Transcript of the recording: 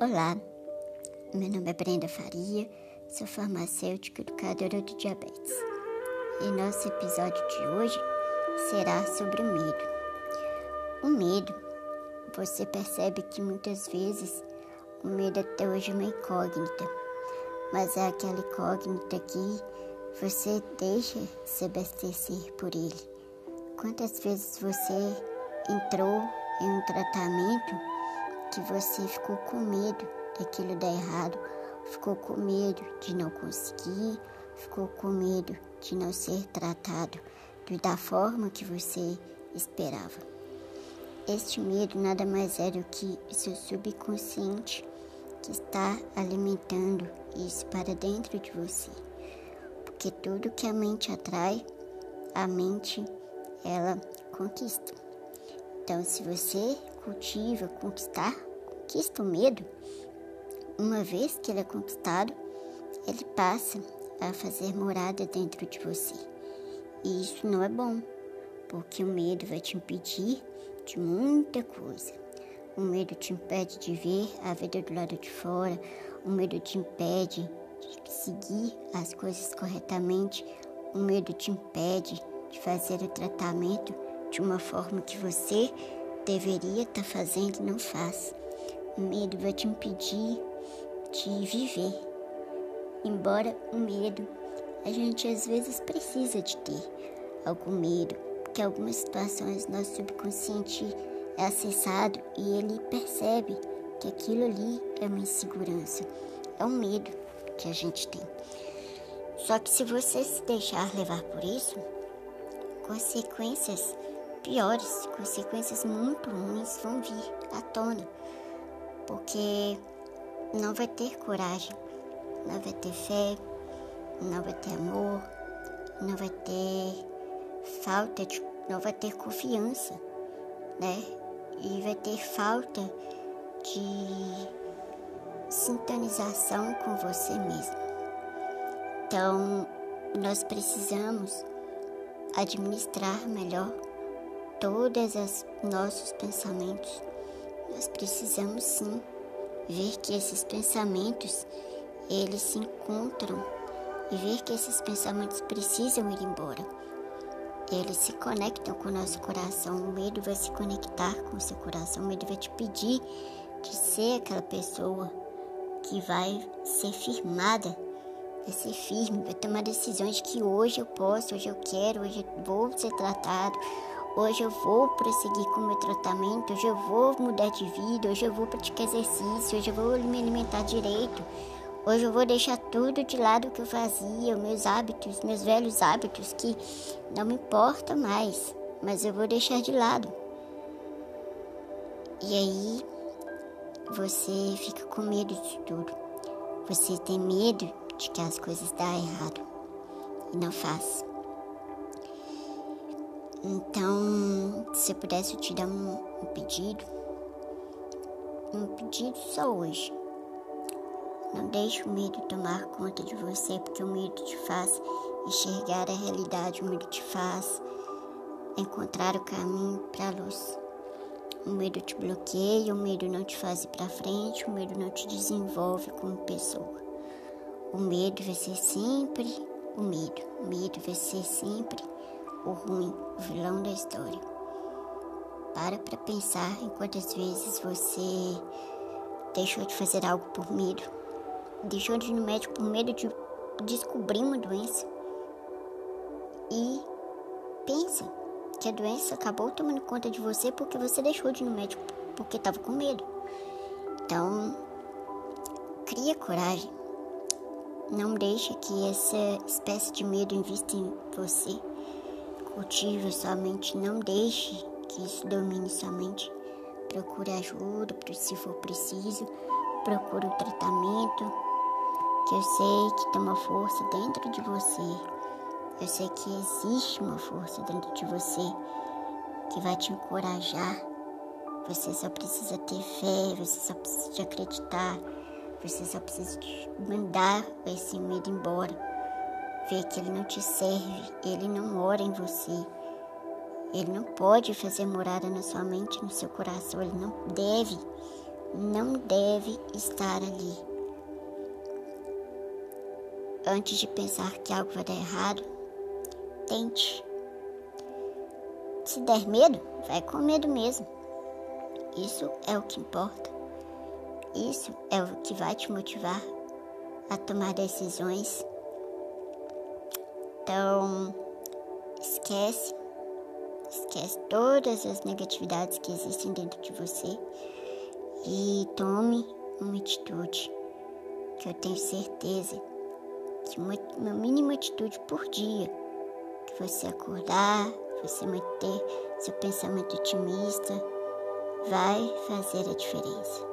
Olá, meu nome é Brenda Faria, sou farmacêutica educadora de diabetes. E nosso episódio de hoje será sobre o medo. O medo, você percebe que muitas vezes o medo até hoje é uma incógnita, mas é aquela incógnita que você deixa se abastecer por ele. Quantas vezes você entrou em um tratamento que você ficou com medo daquilo dar errado, ficou com medo de não conseguir, ficou com medo de não ser tratado da forma que você esperava. Este medo nada mais é do que seu subconsciente que está alimentando isso para dentro de você. Porque tudo que a mente atrai, a mente ela conquista. Então, se você cultiva conquistar, conquista o medo, uma vez que ele é conquistado, ele passa a fazer morada dentro de você. E isso não é bom, porque o medo vai te impedir de muita coisa. O medo te impede de ver a vida do lado de fora, o medo te impede de seguir as coisas corretamente, o medo te impede de fazer o tratamento de uma forma que você deveria estar tá fazendo e não faz. O medo vai te impedir de viver. Embora o medo, a gente às vezes precisa de ter algum medo, porque algumas situações nosso subconsciente é acessado e ele percebe que aquilo ali é uma insegurança, é um medo que a gente tem. Só que se você se deixar levar por isso, consequências piores, consequências muito ruins vão vir à tona, porque não vai ter coragem, não vai ter fé, não vai ter amor, não vai ter falta de, não vai ter confiança, né? E vai ter falta de sintonização com você mesmo. Então, nós precisamos administrar melhor todos os nossos pensamentos. Nós precisamos sim ver que esses pensamentos eles se encontram e ver que esses pensamentos precisam ir embora. Eles se conectam com o nosso coração. O medo vai se conectar com o seu coração. O medo vai te pedir de ser aquela pessoa que vai ser firmada, vai ser firme, vai tomar decisões que hoje eu posso, hoje eu quero, hoje eu vou ser tratado, Hoje eu vou prosseguir com o meu tratamento, hoje eu vou mudar de vida, hoje eu vou praticar exercício, hoje eu vou me alimentar direito. Hoje eu vou deixar tudo de lado que eu fazia, meus hábitos, meus velhos hábitos que não me importa mais, mas eu vou deixar de lado. E aí você fica com medo de tudo. Você tem medo de que as coisas dão errado e não faz. Então, se eu pudesse te dar um, um pedido, um pedido só hoje. Não deixe o medo tomar conta de você, porque o medo te faz enxergar a realidade, o medo te faz encontrar o caminho para a luz. O medo te bloqueia, o medo não te faz ir para frente, o medo não te desenvolve como pessoa. O medo vai ser sempre o medo, o medo vai ser sempre o ruim, o vilão da história. Para para pensar em quantas vezes você deixou de fazer algo por medo, deixou de ir no médico por medo de descobrir uma doença. E pensa que a doença acabou tomando conta de você porque você deixou de ir no médico porque estava com medo. Então, cria coragem. Não deixe que essa espécie de medo invista em você. Cultive sua mente, não deixe que isso domine sua mente. Procure ajuda se for preciso. Procure o tratamento, que eu sei que tem uma força dentro de você. Eu sei que existe uma força dentro de você que vai te encorajar. Você só precisa ter fé, você só precisa acreditar, você só precisa mandar esse medo embora vê que ele não te serve, ele não mora em você. Ele não pode fazer morada na sua mente, no seu coração, ele não deve não deve estar ali. Antes de pensar que algo vai dar errado, tente. Se der medo, vai com medo mesmo. Isso é o que importa. Isso é o que vai te motivar a tomar decisões. Então, esquece, esquece todas as negatividades que existem dentro de você e tome uma atitude que eu tenho certeza que uma, uma mínima atitude por dia que você acordar, você manter seu pensamento otimista, vai fazer a diferença.